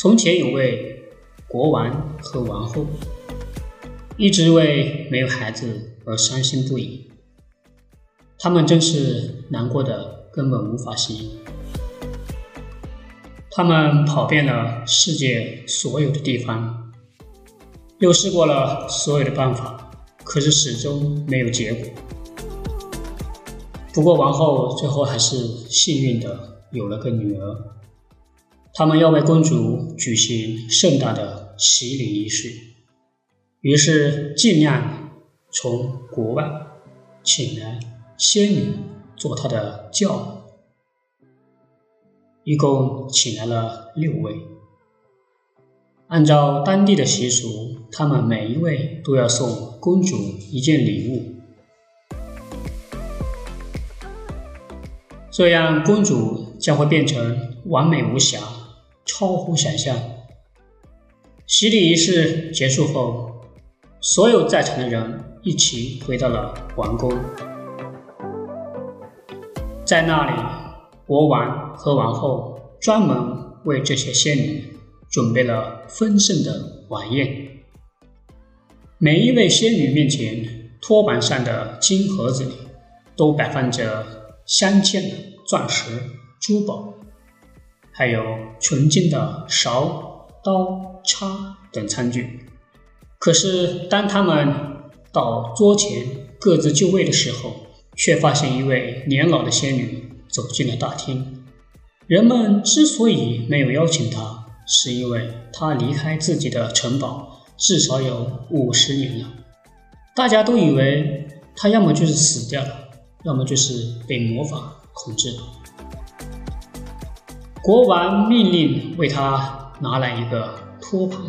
从前有位国王和王后，一直为没有孩子而伤心不已。他们真是难过的根本无法形容。他们跑遍了世界所有的地方，又试过了所有的办法，可是始终没有结果。不过王后最后还是幸运的有了个女儿。他们要为公主举行盛大的洗礼仪式，于是尽量从国外请来仙女做她的教母，一共请来了六位。按照当地的习俗，他们每一位都要送公主一件礼物，这样公主将会变成完美无瑕。超乎想象。洗礼仪式结束后，所有在场的人一起回到了王宫。在那里，国王和王后专门为这些仙女准备了丰盛的晚宴。每一位仙女面前，托盘上的金盒子里都摆放着镶嵌的钻石、珠宝。还有纯净的勺、刀、叉等餐具。可是，当他们到桌前各自就位的时候，却发现一位年老的仙女走进了大厅。人们之所以没有邀请她，是因为她离开自己的城堡至少有五十年了。大家都以为她要么就是死掉了，要么就是被魔法控制了。国王命令为他拿来一个托盘，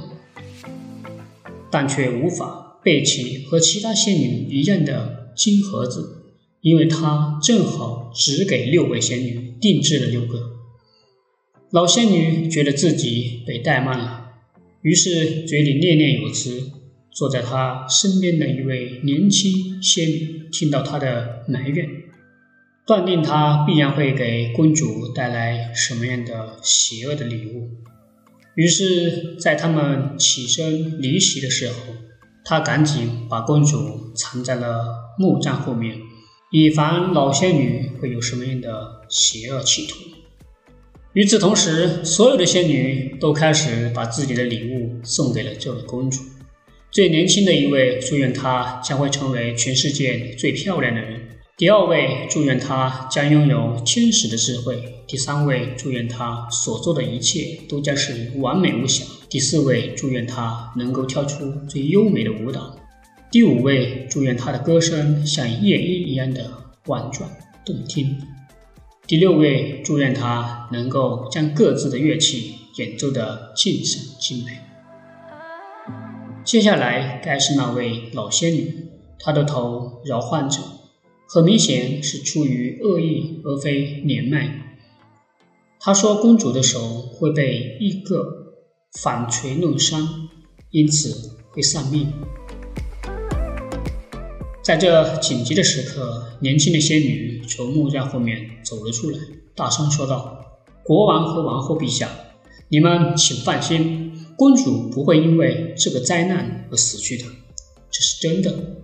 但却无法备齐和其他仙女一样的金盒子，因为他正好只给六位仙女定制了六个。老仙女觉得自己被怠慢了，于是嘴里念念有词。坐在她身边的一位年轻仙女听到她的埋怨。断定他必然会给公主带来什么样的邪恶的礼物，于是，在他们起身离席的时候，他赶紧把公主藏在了木葬后面，以防老仙女会有什么样的邪恶企图。与此同时，所有的仙女都开始把自己的礼物送给了这位公主。最年轻的一位祝愿她将会成为全世界最漂亮的人。第二位祝愿他将拥有天使的智慧。第三位祝愿他所做的一切都将是完美无瑕。第四位祝愿他能够跳出最优美的舞蹈。第五位祝愿他的歌声像夜莺一样的婉转动听。第六位祝愿他能够将各自的乐器演奏得尽善尽美。接下来该是那位老仙女，她的头摇晃着。很明显是出于恶意，而非年迈。他说：“公主的手会被一个反锤弄伤，因此会丧命。”在这紧急的时刻，年轻的仙女从木架后面走了出来，大声说道：“国王和王后陛下，你们请放心，公主不会因为这个灾难而死去的，这是真的。”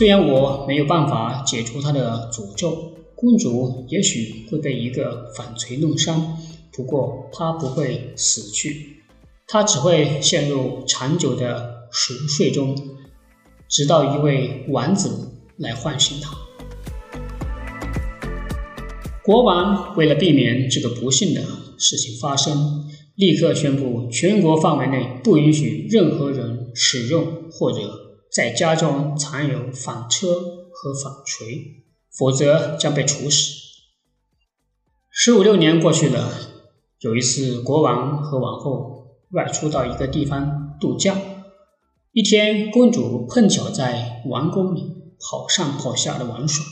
虽然我没有办法解除他的诅咒，公主也许会被一个反锤弄伤，不过她不会死去，她只会陷入长久的熟睡中，直到一位王子来唤醒她。国王为了避免这个不幸的事情发生，立刻宣布全国范围内不允许任何人使用或者。在家中藏有纺车和纺锤，否则将被处死。十五六年过去了，有一次，国王和王后外出到一个地方度假。一天，公主碰巧在王宫里跑上跑下的玩耍。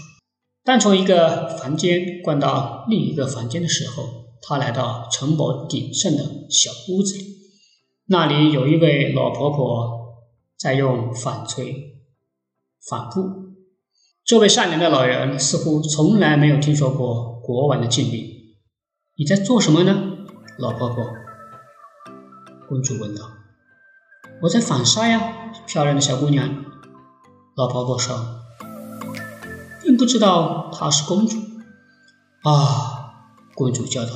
当从一个房间逛到另一个房间的时候，她来到城堡顶上的小屋子里，那里有一位老婆婆。在用纺锤纺布。这位善良的老人似乎从来没有听说过国王的禁令。你在做什么呢？老婆婆？公主问道。我在纺纱呀，漂亮的小姑娘。老婆婆说，并不知道她是公主。啊！公主叫道：“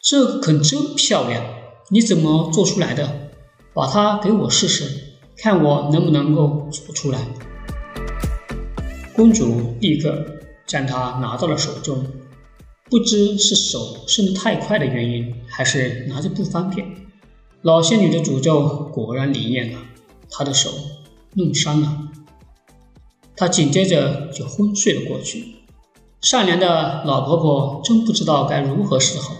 这可真漂亮，你怎么做出来的？把它给我试试，看我能不能够做出来。”公主立刻将它拿到了手中。不知是手伸得太快的原因，还是拿着不方便，老仙女的诅咒果然灵验了，她的手弄伤了。她紧接着就昏睡了过去。善良的老婆婆真不知道该如何是好，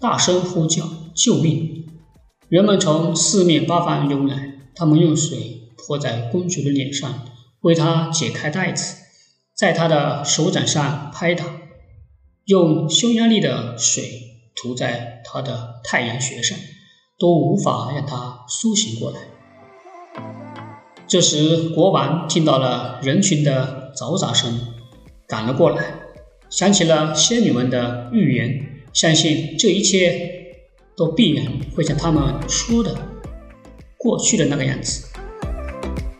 大声呼叫救命！人们从四面八方涌来，他们用水泼在公主的脸上，为她解开带子，在她的手掌上拍打。用匈牙利的水涂在她的太阳穴上，都无法让她苏醒过来。这时，国王听到了人群的嘈杂声，赶了过来，想起了仙女们的预言，相信这一切都必然会像他们说的过去的那个样子。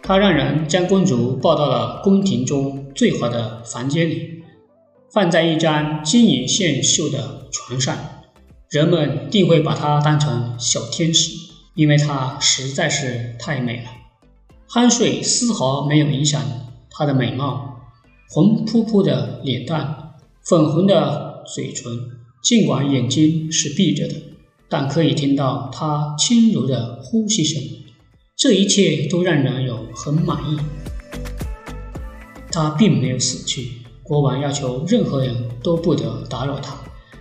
他让人将公主抱到了宫廷中最好的房间里。放在一张金银线绣的床上，人们定会把她当成小天使，因为她实在是太美了。酣睡丝毫没有影响她的美貌，红扑扑的脸蛋，粉红的嘴唇，尽管眼睛是闭着的，但可以听到他轻柔的呼吸声。这一切都让人有很满意。他并没有死去。国王要求任何人都不得打扰他，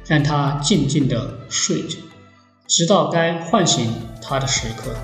让他静静地睡着，直到该唤醒他的时刻。